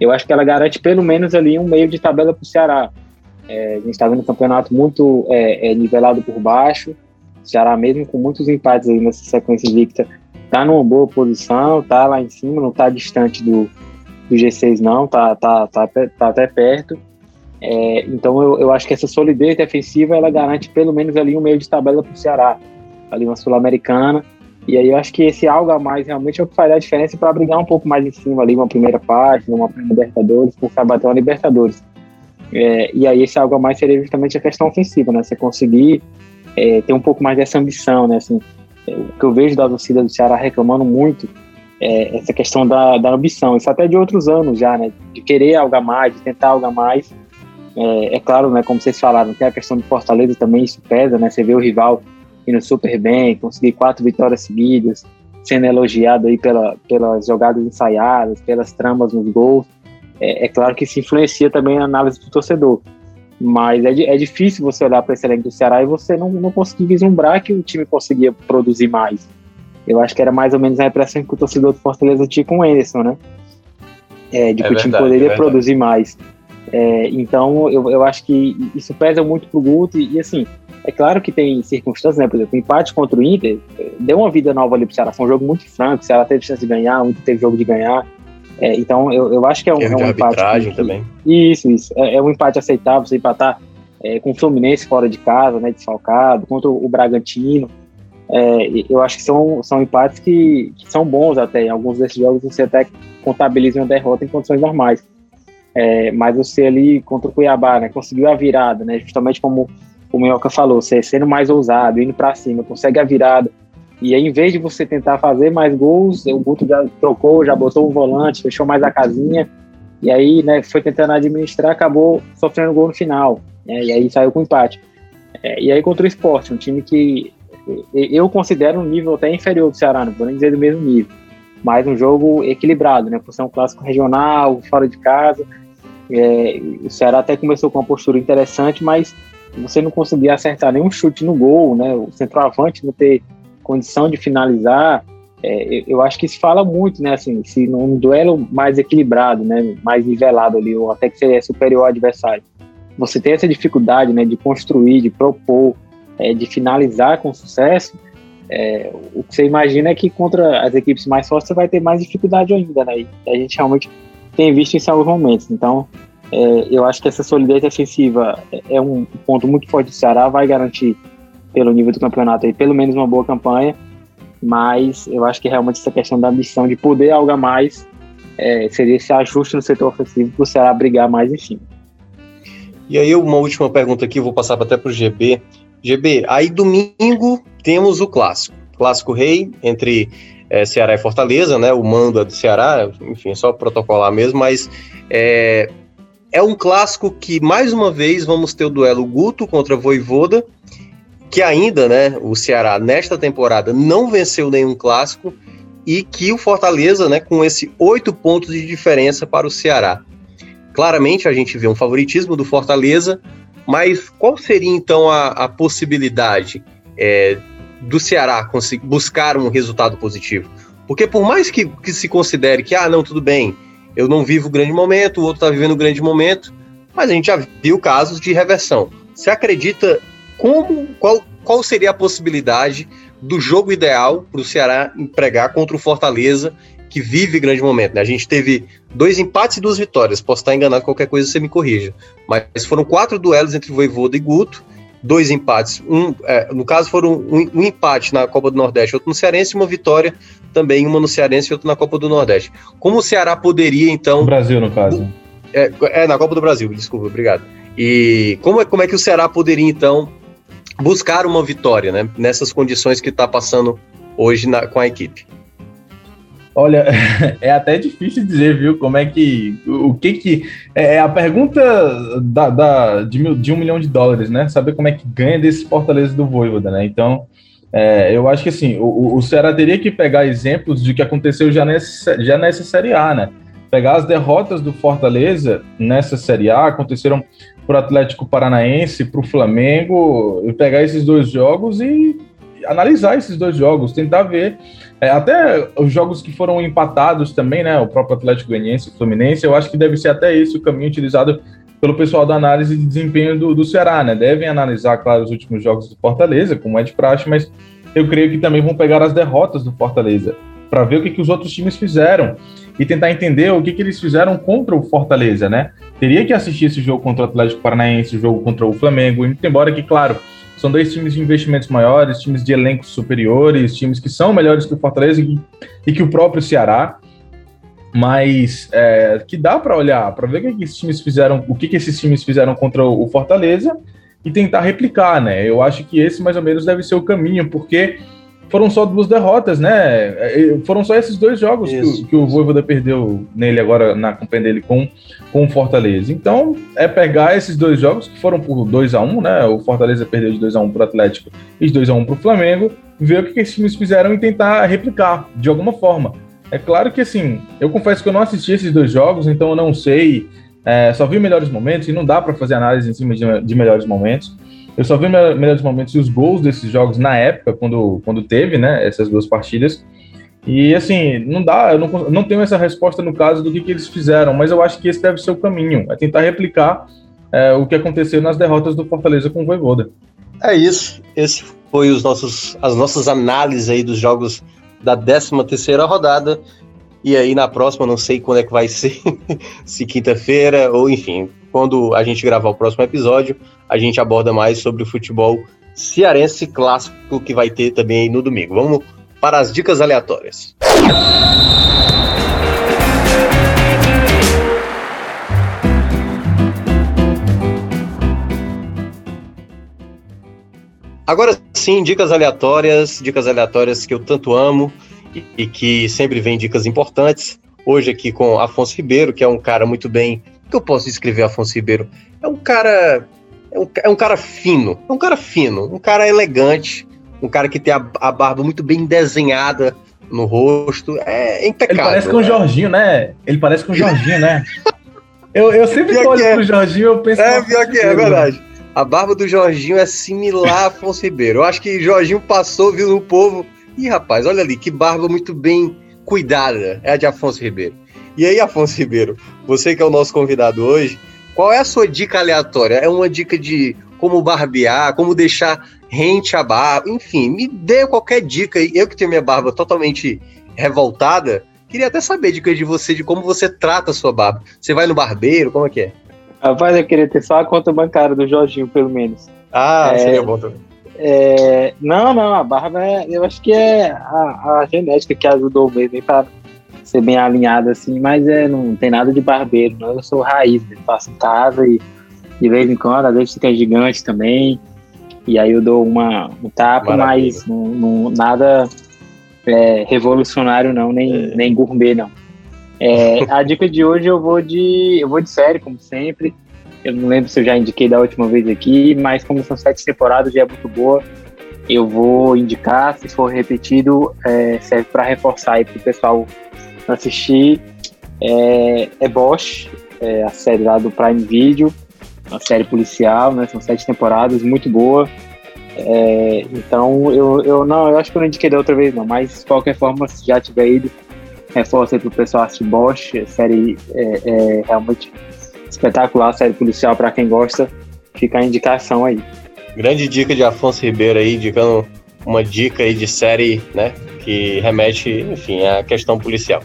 eu acho que ela garante pelo menos ali um meio de tabela para o Ceará. É, a gente está vendo um campeonato muito é, é, nivelado por baixo. O Ceará, mesmo com muitos empates aí nessa sequência invicta, está numa boa posição, está lá em cima, não está distante do, do G6 não, está tá, tá, tá até perto. É, então eu, eu acho que essa solidez defensiva ela garante pelo menos ali um meio de tabela para o Ceará, ali uma sul-americana. E aí eu acho que esse algo a mais realmente é o que faz a diferença para brigar um pouco mais em cima ali, uma primeira parte, uma Libertadores, por bater uma Libertadores. É, e aí esse algo a mais seria justamente a questão ofensiva, né? Você conseguir é, ter um pouco mais dessa ambição, né? Assim, é, o que eu vejo da torcida do Ceará reclamando muito é essa questão da, da ambição, isso até de outros anos já, né? De querer algo a mais, de tentar algo a mais. É, é, claro, né? Como vocês falaram, tem a questão do Fortaleza também, isso pesa, né? Você vê o rival indo super bem, conseguir quatro vitórias seguidas, sendo elogiado aí pela, pelas jogadas ensaiadas, pelas tramas nos gols. É, é claro que isso influencia também a análise do torcedor. Mas é, é difícil você olhar para esse elenco do Ceará e você não, não conseguir vislumbrar que o time conseguia produzir mais. Eu acho que era mais ou menos a impressão que o torcedor do Fortaleza tinha com o Anderson, né? É, de é que verdade, o time poderia é produzir mais. É, então, eu, eu acho que isso pesa muito pro Guto e, e, assim, é claro que tem circunstâncias, né? Por exemplo, o empate contra o Inter é, deu uma vida nova ali pro Ceará. Foi um jogo muito franco, o Ceará teve chance de ganhar, o Inter teve jogo de ganhar. É, então, eu, eu acho que é um, é um empate. Que, também. Isso, isso. É, é, um empate aceitável você empatar é, com o Fluminense fora de casa, né, desfalcado, contra o Bragantino. É, eu acho que são, são empates que, que, são bons até. Em alguns desses jogos você até contabiliza uma derrota em condições normais. É, mas você ali contra o Cuiabá, né, conseguiu a virada, né, justamente como o Minhoca falou, você sendo mais ousado, indo para cima, consegue a virada e aí, em vez de você tentar fazer mais gols, o Guto já trocou, já botou um volante, fechou mais a casinha. E aí, né, foi tentando administrar, acabou sofrendo gol no final. Né, e aí saiu com empate. É, e aí contra o esporte, um time que eu considero um nível até inferior do Ceará, não vou nem dizer do mesmo nível. Mas um jogo equilibrado, né? Por ser um clássico regional, fora de casa. É, o Ceará até começou com uma postura interessante, mas você não conseguia acertar nenhum chute no gol, né? O centroavante não ter condição de finalizar, é, eu acho que isso fala muito, né? Assim, se num duelo mais equilibrado, né, mais nivelado ali, ou até que seria superior ao adversário, você tem essa dificuldade, né, de construir, de propor, é, de finalizar com sucesso, é, o que você imagina é que contra as equipes mais fortes você vai ter mais dificuldade ainda, né? E a gente realmente tem visto isso em alguns momentos. Então, é, eu acho que essa solidez defensiva é, é um ponto muito forte do Ceará, vai garantir pelo nível do campeonato aí, pelo menos uma boa campanha, mas eu acho que realmente essa questão da ambição de poder algo a mais é, seria esse ajuste no setor ofensivo para o Ceará brigar mais em cima. E aí, uma última pergunta aqui, vou passar até para o GB. GB, aí domingo temos o clássico. Clássico rei entre é, Ceará e Fortaleza, né? O mando é do Ceará, enfim, é só protocolar mesmo, mas é, é um clássico que, mais uma vez, vamos ter o duelo Guto contra Voivoda que ainda, né, o Ceará nesta temporada não venceu nenhum clássico e que o Fortaleza, né, com esse oito pontos de diferença para o Ceará. Claramente a gente vê um favoritismo do Fortaleza, mas qual seria então a, a possibilidade é, do Ceará buscar um resultado positivo? Porque por mais que, que se considere que, ah, não, tudo bem, eu não vivo grande momento, o outro está vivendo grande momento, mas a gente já viu casos de reversão. Você acredita como qual, qual seria a possibilidade do jogo ideal para o Ceará empregar contra o Fortaleza, que vive grande momento. Né? A gente teve dois empates e duas vitórias. Posso estar enganado, qualquer coisa você me corrija. Mas foram quatro duelos entre Voivoda e Guto, dois empates. Um, é, no caso, foram um, um, empate na Copa do Nordeste, outro no Cearense, e uma vitória também, uma no Cearense e outra na Copa do Nordeste. Como o Ceará poderia, então. No Brasil, no caso. É, é, na Copa do Brasil, desculpa, obrigado. E como é, como é que o Ceará poderia, então, buscar uma vitória, né? Nessas condições que está passando hoje na, com a equipe. Olha, é até difícil dizer, viu, como é que. O que que. É, é a pergunta da, da, de, mil, de um milhão de dólares, né? Saber como é que ganha desse Fortaleza do Voivoda, né? Então, é, eu acho que assim, o, o Ceará teria que pegar exemplos de que aconteceu já nessa, já nessa Série A, né? Pegar as derrotas do Fortaleza nessa Série A, aconteceram para o Atlético Paranaense, para o Flamengo, pegar esses dois jogos e analisar esses dois jogos, tentar ver é, até os jogos que foram empatados também, né? O próprio Atlético Goianiense, o Fluminense, eu acho que deve ser até esse o caminho utilizado pelo pessoal da análise de desempenho do, do Ceará, né? Devem analisar, claro, os últimos jogos do Fortaleza, como é de praxe, mas eu creio que também vão pegar as derrotas do Fortaleza para ver o que, que os outros times fizeram. e tentar entender o que, que eles fizeram contra o Fortaleza, né? Teria que assistir esse jogo contra o Atlético Paranaense, o jogo contra o Flamengo, embora que, claro, são dois times de investimentos maiores, times de elencos superiores, times que são melhores que o Fortaleza e, e que o próprio Ceará, mas é, que dá para olhar, para ver o que, que, esses times fizeram, o que, que esses times fizeram contra o Fortaleza e tentar replicar, né? Eu acho que esse mais ou menos deve ser o caminho, porque foram só duas derrotas, né? É, foram só esses dois jogos que, o, que o Voivoda perdeu nele agora na companhia dele com, com o Fortaleza. Então, é pegar esses dois jogos que foram por 2 a 1 um, né? O Fortaleza perdeu de 2 a 1 um para o Atlético e de 2 a 1 um para o Flamengo, ver o que, que esses times fizeram e tentar replicar de alguma forma. É claro que, assim, eu confesso que eu não assisti esses dois jogos, então eu não sei, é, só vi melhores momentos e não dá para fazer análise em cima de, de melhores momentos. Eu só vi melhores momentos e os gols desses jogos na época, quando, quando teve, né, essas duas partidas. E assim, não dá, eu não, não tenho essa resposta no caso do que, que eles fizeram, mas eu acho que esse deve ser o caminho, é tentar replicar é, o que aconteceu nas derrotas do Fortaleza com o Voivoda. É isso, esse foi os nossos, as nossas análises aí dos jogos da 13 terceira rodada, e aí na próxima, não sei quando é que vai ser, se quinta-feira, ou enfim, quando a gente gravar o próximo episódio, a gente aborda mais sobre o futebol cearense clássico que vai ter também no domingo. Vamos para as dicas aleatórias. Agora sim, dicas aleatórias, dicas aleatórias que eu tanto amo e, e que sempre vem dicas importantes. Hoje aqui com Afonso Ribeiro, que é um cara muito bem que eu posso descrever Afonso Ribeiro? É um cara. É um, é um cara fino. É um cara fino, um cara elegante, um cara que tem a, a barba muito bem desenhada no rosto. É impecável. Ele parece com o né? Jorginho, né? Ele parece com o Jorginho, né? Eu, eu sempre olho é. pro Jorginho eu penso. É, pior que é, é verdade. A barba do Jorginho é similar a Afonso Ribeiro. Eu acho que Jorginho passou, viu no povo. Ih, rapaz, olha ali, que barba muito bem cuidada. É a de Afonso Ribeiro. E aí, Afonso Ribeiro, você que é o nosso convidado hoje, qual é a sua dica aleatória? É uma dica de como barbear, como deixar rente a barba, enfim, me dê qualquer dica aí. Eu que tenho minha barba totalmente revoltada, queria até saber dica de você, de como você trata a sua barba. Você vai no barbeiro, como é que é? Rapaz, eu queria ter só a conta bancária do Jorginho, pelo menos. Ah, é, seria bom também. É, não, não, a barba, é, eu acho que é a, a genética que ajudou mesmo para ser bem alinhado assim, mas é, não tem nada de barbeiro, não. Eu sou raiz, eu faço em casa e de vez em quando, às vezes fica gigante também. E aí eu dou uma, um tapa, Maravilha. mas não, não, nada é, revolucionário não, nem, é. nem gourmet não. É, a dica de hoje eu vou de eu vou de série, como sempre. Eu não lembro se eu já indiquei da última vez aqui, mas como são sete temporadas, já é muito boa. Eu vou indicar, se for repetido, é, serve para reforçar aí para o pessoal assistir é, é Bosch, é a série lá do Prime Video, uma série policial, né? São sete temporadas, muito boa. É, então eu, eu não, eu acho que eu não indiquei da outra vez não, mas de qualquer forma, se já tiver ido, reforça aí pro pessoal assistir Bosch, série é, é realmente espetacular, série policial para quem gosta, fica a indicação aí. Grande dica de Afonso Ribeiro aí, indicando uma dica aí de série, né? que remete, enfim, à questão policial.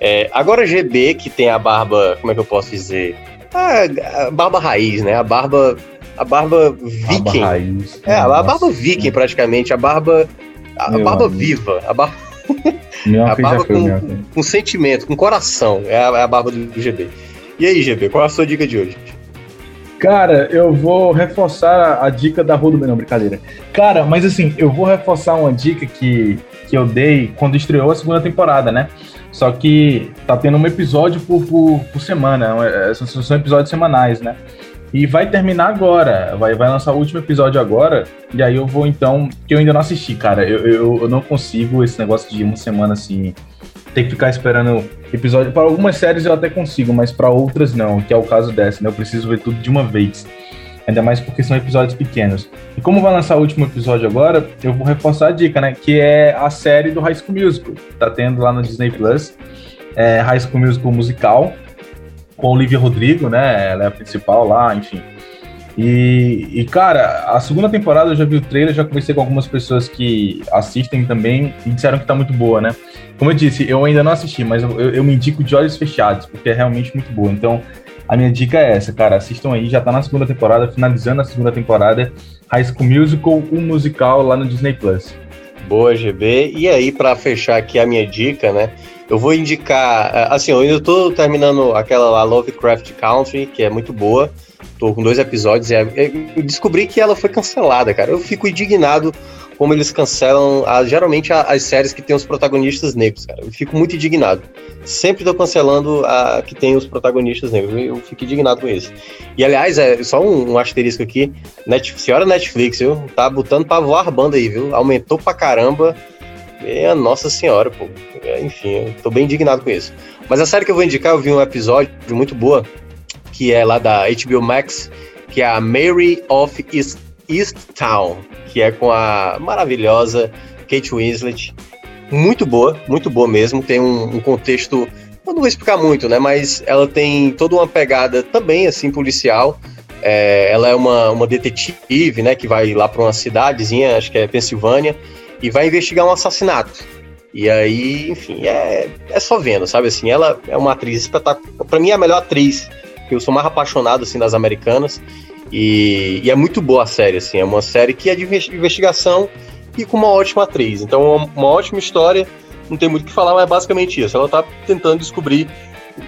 É, agora GB, que tem a barba, como é que eu posso dizer? A, a barba raiz, né? A barba. A barba viking. Barba raiz. É, a, a barba viking, praticamente. A barba. A, barba amigo. viva. A barba. a barba com, com, sentimento, com coração. É a, é a barba do, do GB. E aí, GB, qual é a sua dica de hoje? Cara, eu vou reforçar a, dica da Rua do Não, brincadeira. Cara, mas assim, eu vou reforçar uma dica que, que eu dei quando estreou a segunda temporada, né? Só que tá tendo um episódio por, por, por semana, é, são, são episódios semanais, né? E vai terminar agora, vai, vai lançar o último episódio agora, e aí eu vou então, que eu ainda não assisti, cara, eu, eu, eu não consigo esse negócio de uma semana assim, ter que ficar esperando episódio. Para algumas séries eu até consigo, mas para outras não, que é o caso dessa, né? Eu preciso ver tudo de uma vez. Ainda mais porque são episódios pequenos. E como vai lançar o último episódio agora, eu vou reforçar a dica, né? Que é a série do High School Musical. Tá tendo lá no Disney Plus. É High School Musical musical. Com Olivia Rodrigo, né? Ela é a principal lá, enfim. E, e, cara, a segunda temporada eu já vi o trailer, já conversei com algumas pessoas que assistem também e disseram que tá muito boa, né? Como eu disse, eu ainda não assisti, mas eu, eu me indico de olhos fechados, porque é realmente muito boa. Então, a minha dica é essa, cara. Assistam aí, já tá na segunda temporada, finalizando a segunda temporada. High School Musical, um musical lá no Disney Plus. Boa, GB. E aí, para fechar aqui a minha dica, né? Eu vou indicar. Eh, assim, eu ainda tô terminando aquela lá, Lovecraft Country, que é muito boa. Tô com dois episódios e é, eu descobri que ela foi cancelada, cara. Eu fico indignado como eles cancelam a, geralmente a, as séries que tem os protagonistas negros, cara. Eu fico muito indignado. Sempre tô cancelando a que tem os protagonistas negros. Eu fico indignado com isso. E aliás, é só um, um asterisco aqui. Net, senhora Netflix, viu? Tá botando pra voar banda aí, viu? Aumentou pra caramba. É, nossa senhora, pô. É, enfim, eu tô bem indignado com isso. Mas a série que eu vou indicar, eu vi um episódio muito boa, que é lá da HBO Max, que é a Mary of East, East Town que é com a maravilhosa Kate Winslet. Muito boa, muito boa mesmo. Tem um, um contexto, eu não vou explicar muito, né? Mas ela tem toda uma pegada também, assim, policial. É, ela é uma, uma detetive, né? Que vai lá para uma cidadezinha, acho que é Pensilvânia, e vai investigar um assassinato. E aí, enfim, é, é só vendo, sabe assim? Ela é uma atriz espetacular. Pra mim, é a melhor atriz. Eu sou mais apaixonado, assim, das americanas. E, e, é muito boa a série, assim. É uma série que é de investigação e com uma ótima atriz. Então, uma, uma ótima história. Não tem muito o que falar, mas é basicamente isso. Ela tá tentando descobrir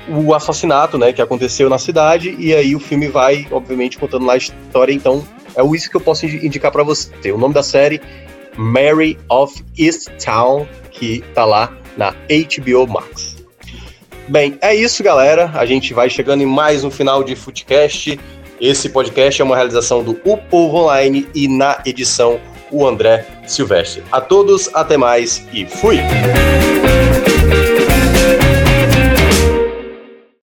o assassinato, né, que aconteceu na cidade. E aí o filme vai, obviamente, contando lá a história. Então, é isso que eu posso indicar para você. O nome da série, Mary of East Town, que tá lá na HBO Max. Bem, é isso, galera. A gente vai chegando em mais um final de Footcast. Esse podcast é uma realização do O Povo Online e na edição o André Silvestre. A todos, até mais e fui!